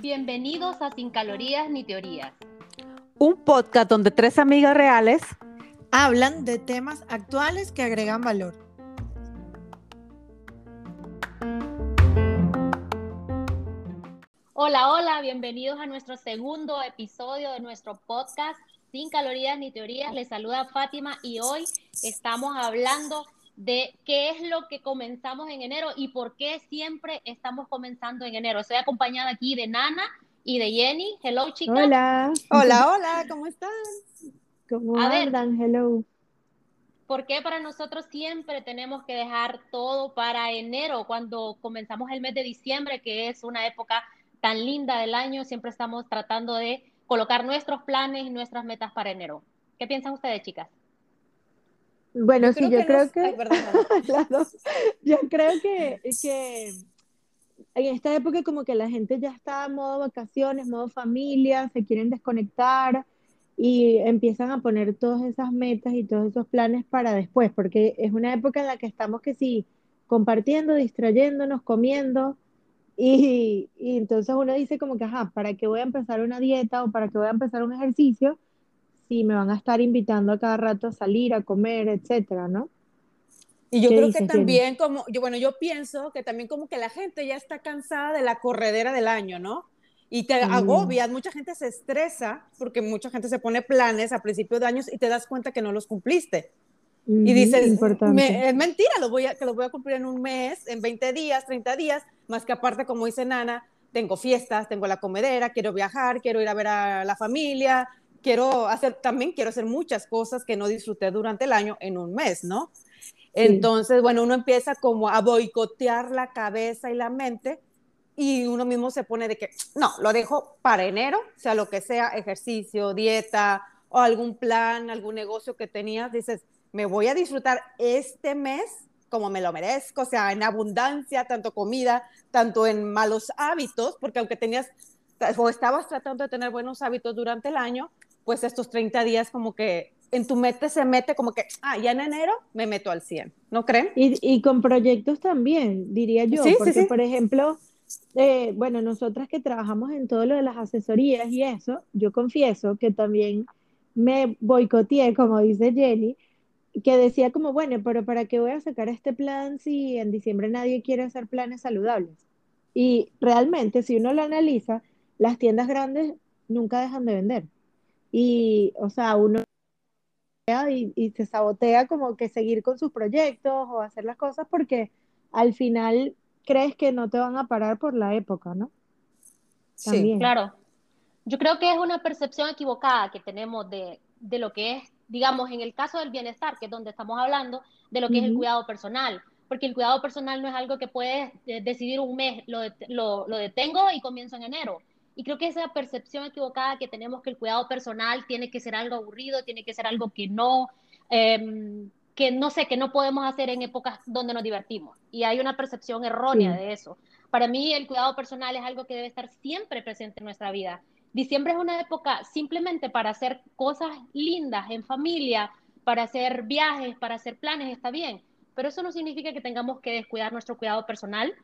Bienvenidos a Sin Calorías ni Teorías. Un podcast donde tres amigas reales hablan de temas actuales que agregan valor. Hola, hola, bienvenidos a nuestro segundo episodio de nuestro podcast Sin Calorías ni Teorías. Les saluda Fátima y hoy estamos hablando de qué es lo que comenzamos en enero y por qué siempre estamos comenzando en enero. Estoy acompañada aquí de Nana y de Jenny. Hello, chicas. Hola. Hola, hola, ¿cómo están? ¿Cómo andan? Hello. ¿Por qué para nosotros siempre tenemos que dejar todo para enero, cuando comenzamos el mes de diciembre, que es una época tan linda del año? Siempre estamos tratando de colocar nuestros planes y nuestras metas para enero. ¿Qué piensan ustedes, chicas? Bueno, sí, yo creo que... yo creo que, que en esta época como que la gente ya está en modo vacaciones, modo familia, se quieren desconectar y empiezan a poner todas esas metas y todos esos planes para después, porque es una época en la que estamos que sí, compartiendo, distrayéndonos, comiendo, y, y entonces uno dice como que, ajá, ¿para qué voy a empezar una dieta o para qué voy a empezar un ejercicio si me van a estar invitando a cada rato a salir, a comer, etcétera, ¿no? Y yo creo que también como, yo, bueno, yo pienso que también como que la gente ya está cansada de la corredera del año, ¿no? Y te agobias, mucha gente se estresa porque mucha gente se pone planes a principios de años y te das cuenta que no los cumpliste. y dices, es mentira, lo voy a, que lo voy a cumplir en un mes, en 20 días, 30 días, más que aparte, como dice Nana, tengo fiestas, tengo la comedera, quiero viajar, quiero ir a ver a la familia, quiero hacer, también quiero hacer muchas cosas que no disfruté durante el año en un mes, ¿no? Entonces, bueno, uno empieza como a boicotear la cabeza y la mente y uno mismo se pone de que, no, lo dejo para enero, sea lo que sea, ejercicio, dieta o algún plan, algún negocio que tenías, dices, me voy a disfrutar este mes como me lo merezco, o sea, en abundancia, tanto comida, tanto en malos hábitos, porque aunque tenías o estabas tratando de tener buenos hábitos durante el año, pues estos 30 días como que en tu mente se mete como que, ah, ya en enero me meto al 100, ¿no creen? Y, y con proyectos también, diría yo, porque por ejemplo, eh, bueno, nosotras que trabajamos en todo lo de las asesorías y eso, yo confieso que también me boicoteé, como dice Jenny, que decía como, bueno, pero ¿para qué voy a sacar este plan si en diciembre nadie quiere hacer planes saludables? Y realmente, si uno lo analiza, las tiendas grandes nunca dejan de vender. Y, o sea, uno y, y, se sabotea como que seguir con sus proyectos o hacer las cosas porque al final crees que no te van a parar por la época, ¿no? Sí, claro. Yo creo que es una percepción equivocada que tenemos de, de, lo que es, digamos, en el caso del bienestar, que es donde estamos hablando, de lo que es el cuidado personal. Porque el cuidado personal no es algo que puedes eh, decidir un mes, lo, lo, lo detengo y comienzo en enero y creo que esa percepción equivocada que tenemos que el cuidado personal tiene que ser algo aburrido, tiene que ser algo que no, em, que no sé, que no podemos hacer en épocas donde nos divertimos. Y hay una percepción errónea de eso. Para mí el cuidado personal es algo que debe estar siempre presente en nuestra vida. Diciembre es una época simplemente para hacer cosas lindas en familia, para hacer viajes, para hacer planes, está bien. Pero eso no significa que tengamos que descuidar nuestro cuidado personal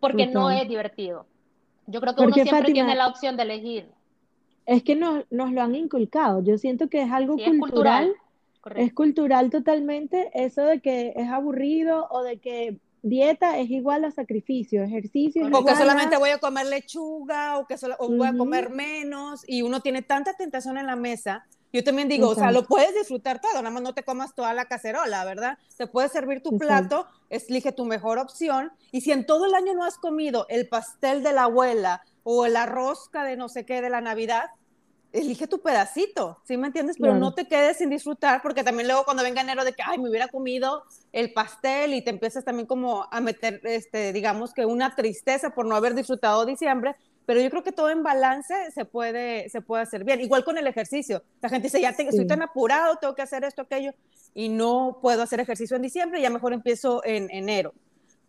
porque no es divertido. Yo creo que uno siempre tiene la opción de elegir. Es que nos, nos lo han inculcado. Yo siento que es algo cultural. Es cultural totalmente eso de que es aburrido o de que dieta es igual a sacrificio, ejercicio es o que solamente voy a comer lechuga o que solo, voy a comer menos y uno tiene tanta tentación en la mesa. Yo también digo, o sea, lo puedes disfrutar todo, nada más no te comas toda la cacerola, ¿verdad? Te puedes servir tu plato, elige tu mejor opción y si en todo el año no has comido el pastel de la abuela o la rosca de no sé qué de la Navidad, elige tu pedacito, ¿sí me entiendes? Pero no te quedes sin disfrutar, porque también luego cuando venga enero de que, ay, me hubiera comido el pastel y te empiezas también como a meter, este, digamos que una tristeza por no haber disfrutado diciembre, pero yo creo que todo en balance se puede, se puede hacer bien. Igual con el ejercicio. La gente dice, ya estoy tan apurado, tengo que hacer esto, aquello, y no puedo hacer ejercicio en diciembre, ya mejor empiezo en enero.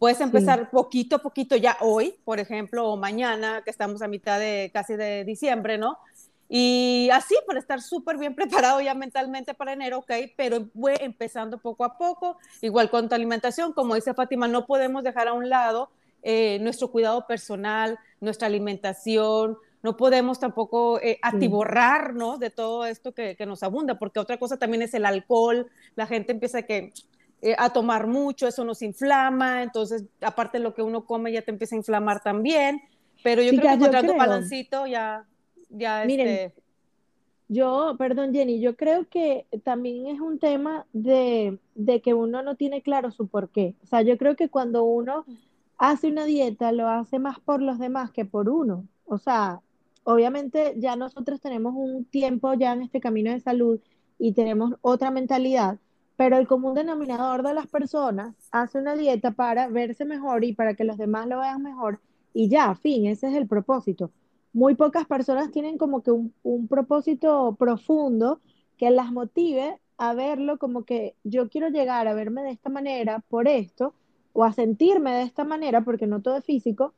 Puedes empezar poquito a poquito ya hoy, por ejemplo, o mañana, que estamos a mitad de casi de diciembre, ¿no? Y así, para estar súper bien preparado ya mentalmente para enero, ok, pero voy empezando poco a poco. Igual con tu alimentación, como dice Fátima, no podemos dejar a un lado eh, nuestro cuidado personal, nuestra alimentación, no podemos tampoco eh, atiborrarnos de todo esto que, que, nos abunda, porque otra cosa también es el alcohol, la gente empieza que, eh, a tomar mucho, eso nos inflama, entonces aparte de lo que uno come ya te empieza a inflamar también, pero yo creo que encontrando un balancito ya, ya Miren, este... Yo, perdón Jenny, yo creo que también es un tema de, de que uno no tiene claro su porqué. O sea, yo creo que cuando uno hace una dieta lo hace más por los demás que por uno. O sea, obviamente ya nosotros tenemos un tiempo ya en este camino de salud y tenemos otra mentalidad, pero el común denominador de las personas hace una dieta para verse mejor y para que los demás lo vean mejor y ya, fin, ese es el propósito. Muy pocas personas tienen como que un, un propósito profundo que las motive a verlo como que yo quiero llegar a verme de esta manera por esto o a sentirme de esta manera porque no todo es físico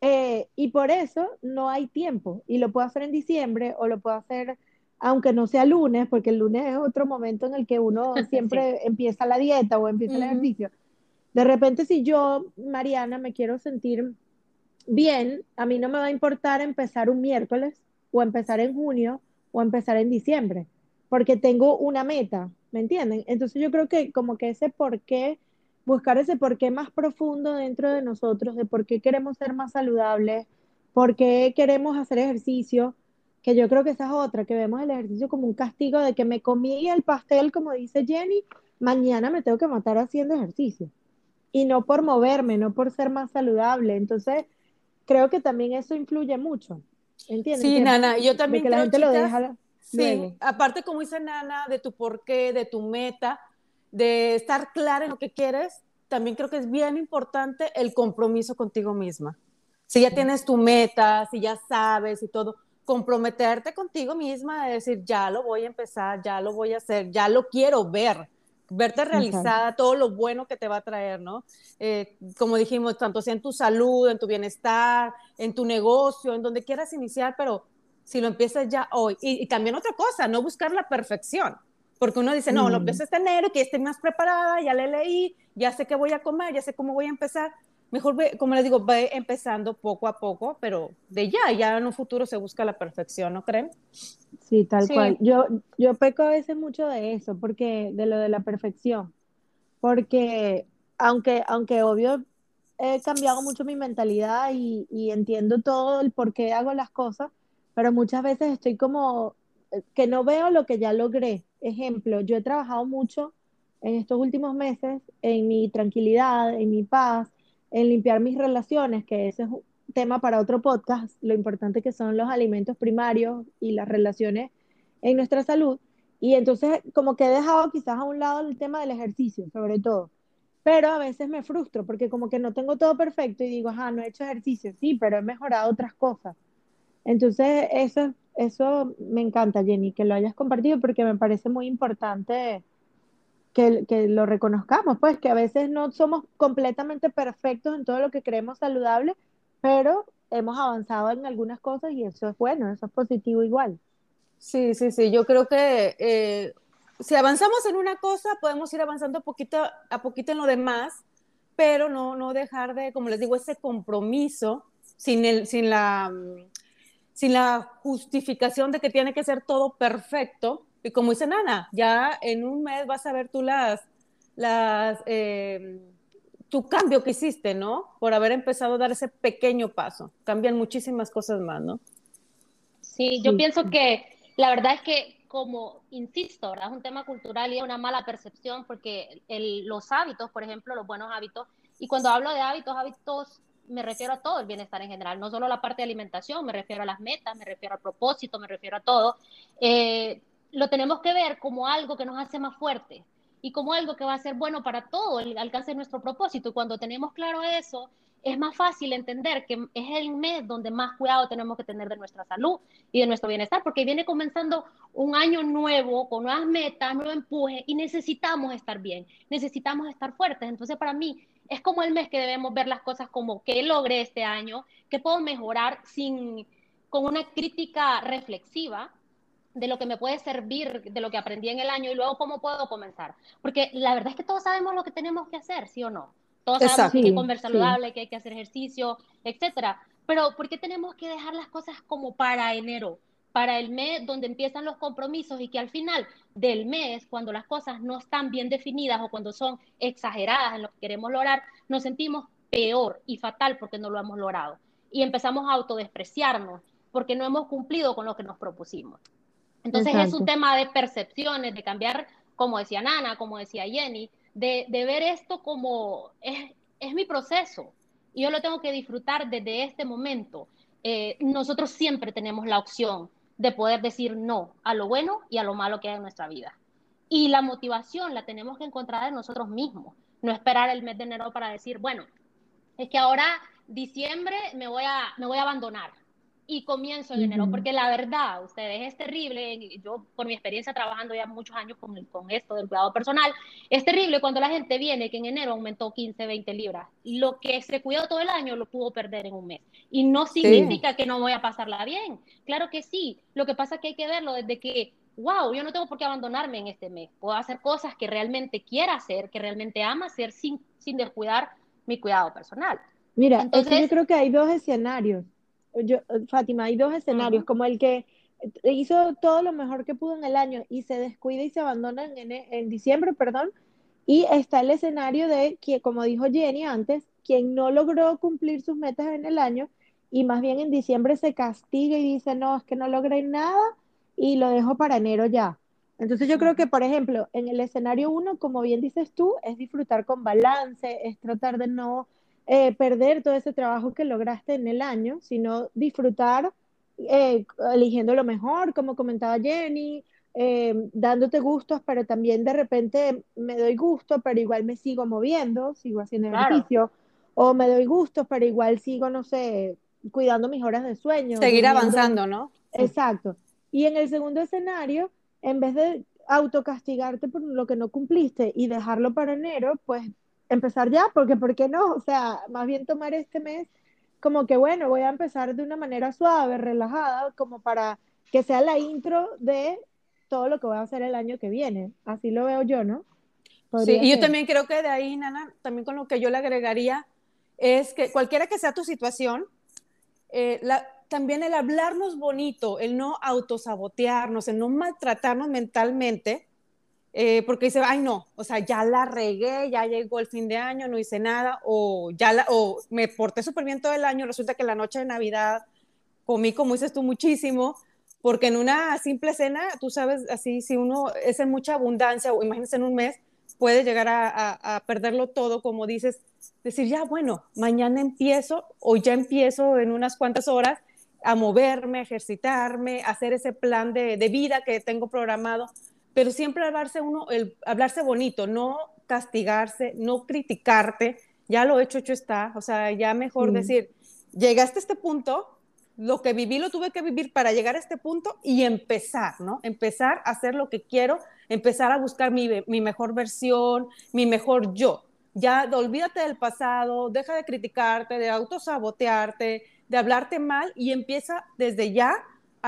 eh, y por eso no hay tiempo. Y lo puedo hacer en diciembre o lo puedo hacer aunque no sea lunes, porque el lunes es otro momento en el que uno siempre empieza la dieta o empieza el ejercicio. De repente, si yo, Mariana, me quiero sentir bien, a mí no me va a importar empezar un miércoles o empezar en junio o empezar en diciembre, porque tengo una meta, ¿me entienden? Entonces yo creo que como que ese por qué buscar ese porqué más profundo dentro de nosotros, de por qué queremos ser más saludables, por qué queremos hacer ejercicio, que yo creo que esa es otra, que vemos el ejercicio como un castigo de que me comí el pastel, como dice Jenny, mañana me tengo que matar haciendo ejercicio. Y no por moverme, no por ser más saludable. Entonces, creo que también eso influye mucho. ¿Entiendes? Sí, Nana, yo también que la gente lo deja. Sí, aparte como dice Nana, de tu porqué, de tu meta, de estar clara en lo que quieres, también creo que es bien importante el compromiso contigo misma. Si ya tienes tu meta, si ya sabes y todo, comprometerte contigo misma de decir, ya lo voy a empezar, ya lo voy a hacer, ya lo quiero ver, verte realizada, todo lo bueno que te va a traer, ¿no? Eh, como dijimos, tanto sea en tu salud, en tu bienestar, en tu negocio, en donde quieras iniciar, pero si lo empiezas ya hoy. Y, también otra cosa, no buscar la perfección. Porque uno dice, no, lo mm. empiezo este enero, que esté más preparada, ya le leí, ya sé qué voy a comer, ya sé cómo voy a empezar. Mejor, como les digo, va empezando poco a poco, pero de ya, ya en un futuro se busca la perfección, ¿no creen? Sí, tal cual. Yo, yo peco a veces mucho de eso, porque de lo de la perfección, porque aunque, aunque obvio he cambiado mucho mi mentalidad y, y entiendo todo el por qué hago las cosas, pero muchas veces estoy como eh, que no veo lo que ya logré ejemplo, yo he trabajado mucho en estos últimos meses en mi tranquilidad, en mi paz, en limpiar mis relaciones, que ese es un tema para otro podcast, lo importante que son los alimentos primarios y las relaciones en nuestra salud. Y entonces como que he dejado quizás a un lado el tema del ejercicio, sobre todo. Pero a veces me frustro porque como que no tengo todo perfecto y digo, ah, no he hecho ejercicio, sí, pero he mejorado otras cosas. Entonces eso es eso me encanta, Jenny, que lo hayas compartido porque me parece muy importante que, que, lo reconozcamos, pues que a veces no somos completamente perfectos en todo lo que creemos saludable, pero hemos avanzado en algunas cosas y eso es bueno, eso es positivo igual. Sí, sí, sí, yo creo que eh, si avanzamos en una cosa, podemos ir avanzando poquito a poquito en lo demás, pero no, no dejar de, como les digo, ese compromiso sin, el, sin la sin la justificación de que tiene que ser todo perfecto. Y como dice Nana, ya en un mes vas a ver tú las, las, eh, tu cambio que hiciste, ¿no? Por haber empezado a dar ese pequeño paso. Cambian muchísimas cosas más, ¿no? Sí, yo pienso que la verdad es que, como insisto, ¿verdad? es un tema cultural y es una mala percepción porque los hábitos, por ejemplo, los buenos hábitos, y cuando hablo de hábitos, hábitos me refiero a todo el bienestar en general, no solo la parte de alimentación, me refiero a las metas, me refiero al propósito, me refiero a todo. Eh, lo tenemos que ver como algo que nos hace más fuertes y como algo que va a ser bueno para todo el alcance de nuestro propósito. Y cuando tenemos claro eso, es más fácil entender que es el mes donde más cuidado tenemos que tener de nuestra salud y de nuestro bienestar, porque viene comenzando un año nuevo, con nuevas metas, nuevo empuje, y necesitamos estar bien, necesitamos estar fuertes. Entonces, para mí, es como el mes que debemos ver las cosas como qué logré este año, qué puedo mejorar sin con una crítica reflexiva de lo que me puede servir, de lo que aprendí en el año y luego cómo puedo comenzar. Porque la verdad es que todos sabemos lo que tenemos que hacer, ¿sí o no? Todos sabemos que hay que comer saludable, que hay que hacer ejercicio, etcétera. Pero ¿por qué tenemos que dejar las cosas como para enero? Para el mes donde empiezan los compromisos y que al final del mes, cuando las cosas no están bien definidas o cuando son exageradas en lo que queremos lograr, nos sentimos peor y fatal porque no lo hemos logrado. Y empezamos a autodespreciarnos porque no hemos cumplido con lo que nos propusimos. Entonces es un tema de percepciones, de cambiar, como decía Nana, como decía Jenny, de, ver esto como es, es, mi proceso y yo lo tengo que disfrutar desde este momento. Eh, nosotros siempre tenemos la opción de poder decir no a lo bueno y a lo malo que hay en nuestra vida. Y la motivación la tenemos que encontrar en nosotros mismos, no esperar el mes de enero para decir, bueno, es que ahora diciembre me voy a, me voy a abandonar, y comienzo en enero, porque la verdad, ustedes, es terrible, yo por mi experiencia trabajando ya muchos años con, con esto del cuidado personal, es terrible cuando la gente viene que en enero aumentó 15, 20 libras, lo que se cuidó todo el año lo pudo perder en un mes, y no significa que no voy a pasarla bien, claro que sí, lo que pasa es que hay que verlo desde que, wow, yo no tengo por qué abandonarme en este mes, puedo hacer cosas que realmente quiera hacer, que realmente ama hacer sin, sin descuidar mi cuidado personal. Mira, entonces yo creo que hay dos escenarios yo, Fátima, hay dos escenarios, como el que hizo todo lo mejor que pudo en el año y se descuida y se abandona en, en diciembre, perdón, y está el escenario de que, como dijo Jenny antes, quien no logró cumplir sus metas en el año y más bien en diciembre se castiga y dice, no, es que no logré nada y lo dejo para enero ya. Entonces yo creo que, por ejemplo, en el escenario uno, como bien dices tú, es disfrutar con balance, es tratar de no eh, perder todo ese trabajo que lograste en el año, sino disfrutar eh, eligiendo lo mejor, como comentaba Jenny, eh, dándote gustos, pero también de repente me doy gusto, pero igual me sigo moviendo, sigo haciendo ejercicio, o me doy gusto, pero igual sigo, no sé, cuidando mis horas de sueño. Seguir avanzando, ¿no? Exacto. Y en el segundo escenario, en vez de autocastigarte por lo que no cumpliste y dejarlo para enero, pues empezar ya, porque ¿por qué no? O sea, más bien tomar este mes como que, bueno, voy a empezar de una manera suave, relajada, como para que sea la intro de todo lo que voy a hacer el año que viene. Así lo veo yo, ¿no? sí, y yo también creo que de ahí, Nana, también con lo que yo le agregaría es que cualquiera que sea tu situación, eh, la, también el hablarnos bonito, el no autosabotearnos, el no maltratarnos mentalmente, eh, porque dice, ay no, o sea, ya la regué, ya llegó el fin de año, no hice nada, o ya la, o me porté súper bien todo el año, resulta que la noche de Navidad comí, como dices tú, muchísimo, porque en una simple cena, tú sabes, así, si uno es en mucha abundancia, o imagínense en un mes, puede llegar a, a, perderlo todo, como dices, decir, ya, bueno, mañana empiezo, o ya empiezo en unas cuantas horas a moverme, a ejercitarme, a hacer ese plan de, de vida que tengo programado pero siempre hablarse uno, el hablarse bonito, no castigarse, no criticarte, ya lo hecho, hecho está, o sea, ya mejor decir, llegaste a este punto, lo que viví lo tuve que vivir para llegar a este punto y empezar, ¿no? Empezar a hacer lo que quiero, empezar a buscar mi, mi mejor versión, mi mejor yo. Ya olvídate del pasado, deja de criticarte, de autosabotearte, de hablarte mal y empieza desde ya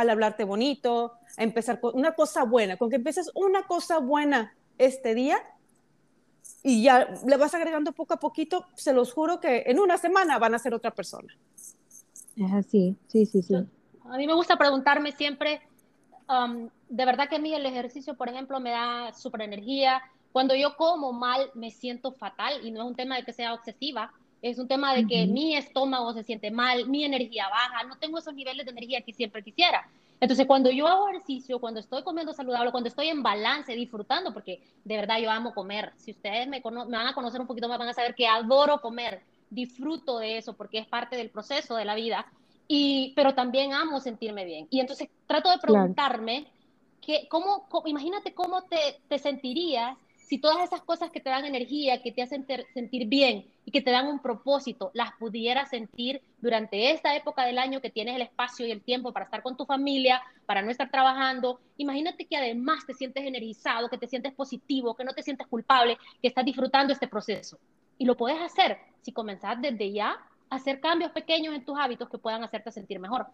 al hablarte bonito, a empezar con una cosa buena, con que empieces una cosa buena este día y ya le vas agregando poco a poquito, se los juro que en una semana van a ser otra persona. Es así, sí, sí, sí. A mí me gusta preguntarme siempre, um, de verdad que a mí el ejercicio, por ejemplo, me da super energía. Cuando yo como mal, me siento fatal y no es un tema de que sea obsesiva, es un tema de que mi estómago se siente mal, mi energía baja, no tengo esos niveles de energía que siempre quisiera. Entonces, cuando yo hago ejercicio, cuando estoy comiendo saludable, cuando estoy en balance, disfrutando, porque de verdad yo amo comer. Si ustedes me, me van a conocer un poquito más, van a saber que adoro comer, disfruto de eso, porque es parte del proceso de la vida. Y, pero también amo sentirme bien. Y entonces trato de preguntarme, que, ¿cómo, imagínate cómo te, te sentirías si todas esas cosas que te dan energía, que te hacen sentir bien y que te dan un propósito, las pudieras sentir durante esta época del año que tienes el espacio y el tiempo para estar con tu familia, para no estar trabajando, imagínate que además te sientes energizado, que te sientes positivo, que no te sientes culpable, que estás disfrutando este proceso. Y lo puedes hacer si comenzás desde ya a hacer cambios pequeños en tus hábitos que puedan hacerte sentir mejor.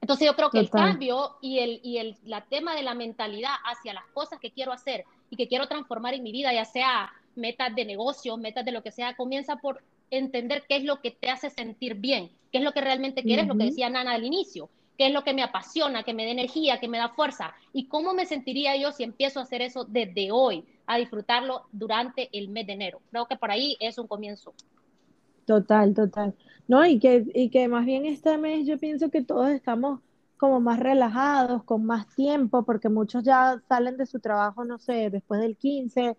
Entonces yo creo que el cambio y, el, y el la tema de la mentalidad hacia las cosas que quiero hacer y que quiero transformar en mi vida, ya sea metas de negocio, metas de lo que sea, comienza por entender qué es lo que te hace sentir bien, qué es lo que realmente quieres, lo que decía Nana al inicio, qué es lo que me apasiona, que me da energía, que me da fuerza y cómo me sentiría yo si empiezo a hacer eso desde hoy, a disfrutarlo durante el mes de enero. Creo que por ahí es un comienzo. Total, total. No, y que, y que más bien este mes yo pienso que todos estamos como más relajados, con más tiempo, porque muchos ya salen de su trabajo, no sé, después del 15.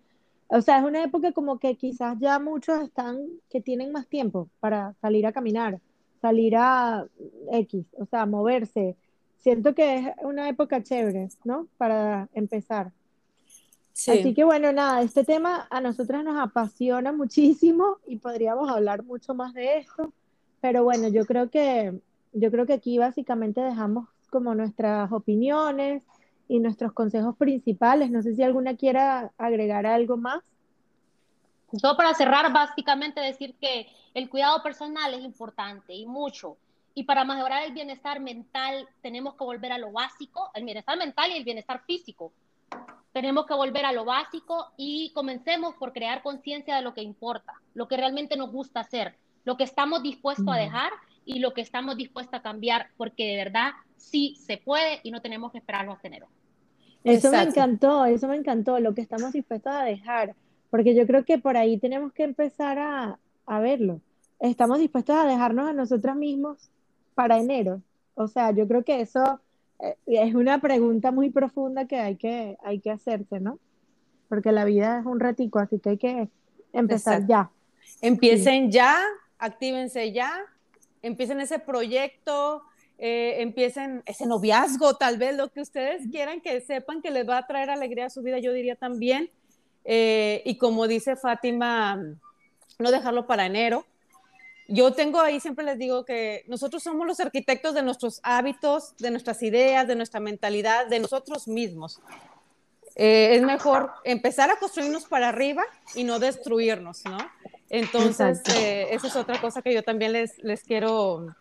O sea, es una época como que quizás ya muchos están, que tienen más tiempo para salir a caminar, salir a X, o sea, moverse. Siento que es una época chévere, ¿no? Para empezar. Así que bueno, nada, este tema a nosotras nos apasiona muchísimo y podríamos hablar mucho más de esto, pero bueno, yo creo que yo creo que aquí básicamente dejamos como nuestras opiniones y nuestros consejos principales. No sé si alguna quiera agregar algo más. Solo para cerrar, básicamente decir que el cuidado personal es importante y mucho. Y para mejorar el bienestar mental tenemos que volver a lo básico, el bienestar mental y el bienestar físico. Tenemos que volver a lo básico y comencemos por crear conciencia de lo que importa, lo que realmente nos gusta hacer, lo que estamos dispuestos a dejar y lo que estamos dispuestos a cambiar, porque de verdad sí se puede y no tenemos que esperarlo a enero. Eso me encantó, eso me encantó, lo que estamos dispuestos a dejar, porque yo creo que por ahí tenemos que empezar a, a verlo. Estamos dispuestos a dejarnos a nosotros mismos para enero. O sea, yo creo que eso eh, es una pregunta muy profunda que hay que, hay que hacerse, ¿no? Porque la vida es un ratico, así que hay que empezar ya. Empiecen ya, actívense ya, empiecen ese proyecto, eh, empiecen ese noviazgo, tal vez lo que ustedes quieran, que sepan que les va a traer alegría a su vida, yo diría también. Eh, y como dice Fátima, no dejarlo para enero. Yo tengo ahí, siempre les digo que nosotros somos los arquitectos de nuestros hábitos, de nuestras ideas, de nuestra mentalidad, de nosotros mismos. Eh, es mejor empezar a construirnos para arriba y no destruirnos, ¿no? Entonces, esa es otra cosa que yo también les, les quiero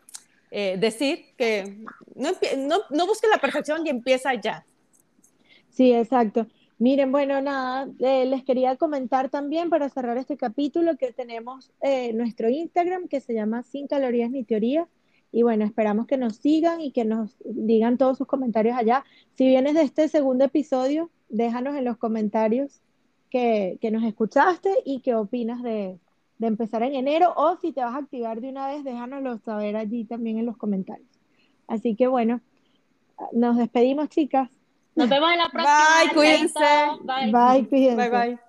eh, decir que no, no, no busque la perfección y empieza ya. Sí, exacto. Miren, bueno, nada, eh, les quería comentar también para cerrar este capítulo que tenemos eh, nuestro Instagram que se llama Sin Calorías ni Teoría. Y bueno, esperamos que nos sigan y que nos digan todos sus comentarios allá. Si vienes de este segundo episodio, déjanos en los comentarios que, que nos escuchaste y qué opinas de, de empezar en enero o si te vas a activar de una vez, déjanoslo saber allí también en los comentarios. Así que bueno, nos despedimos chicas. Nos vemos en la próxima. Bye, cuídense. Bye, Bye cuídense. Bye, bye.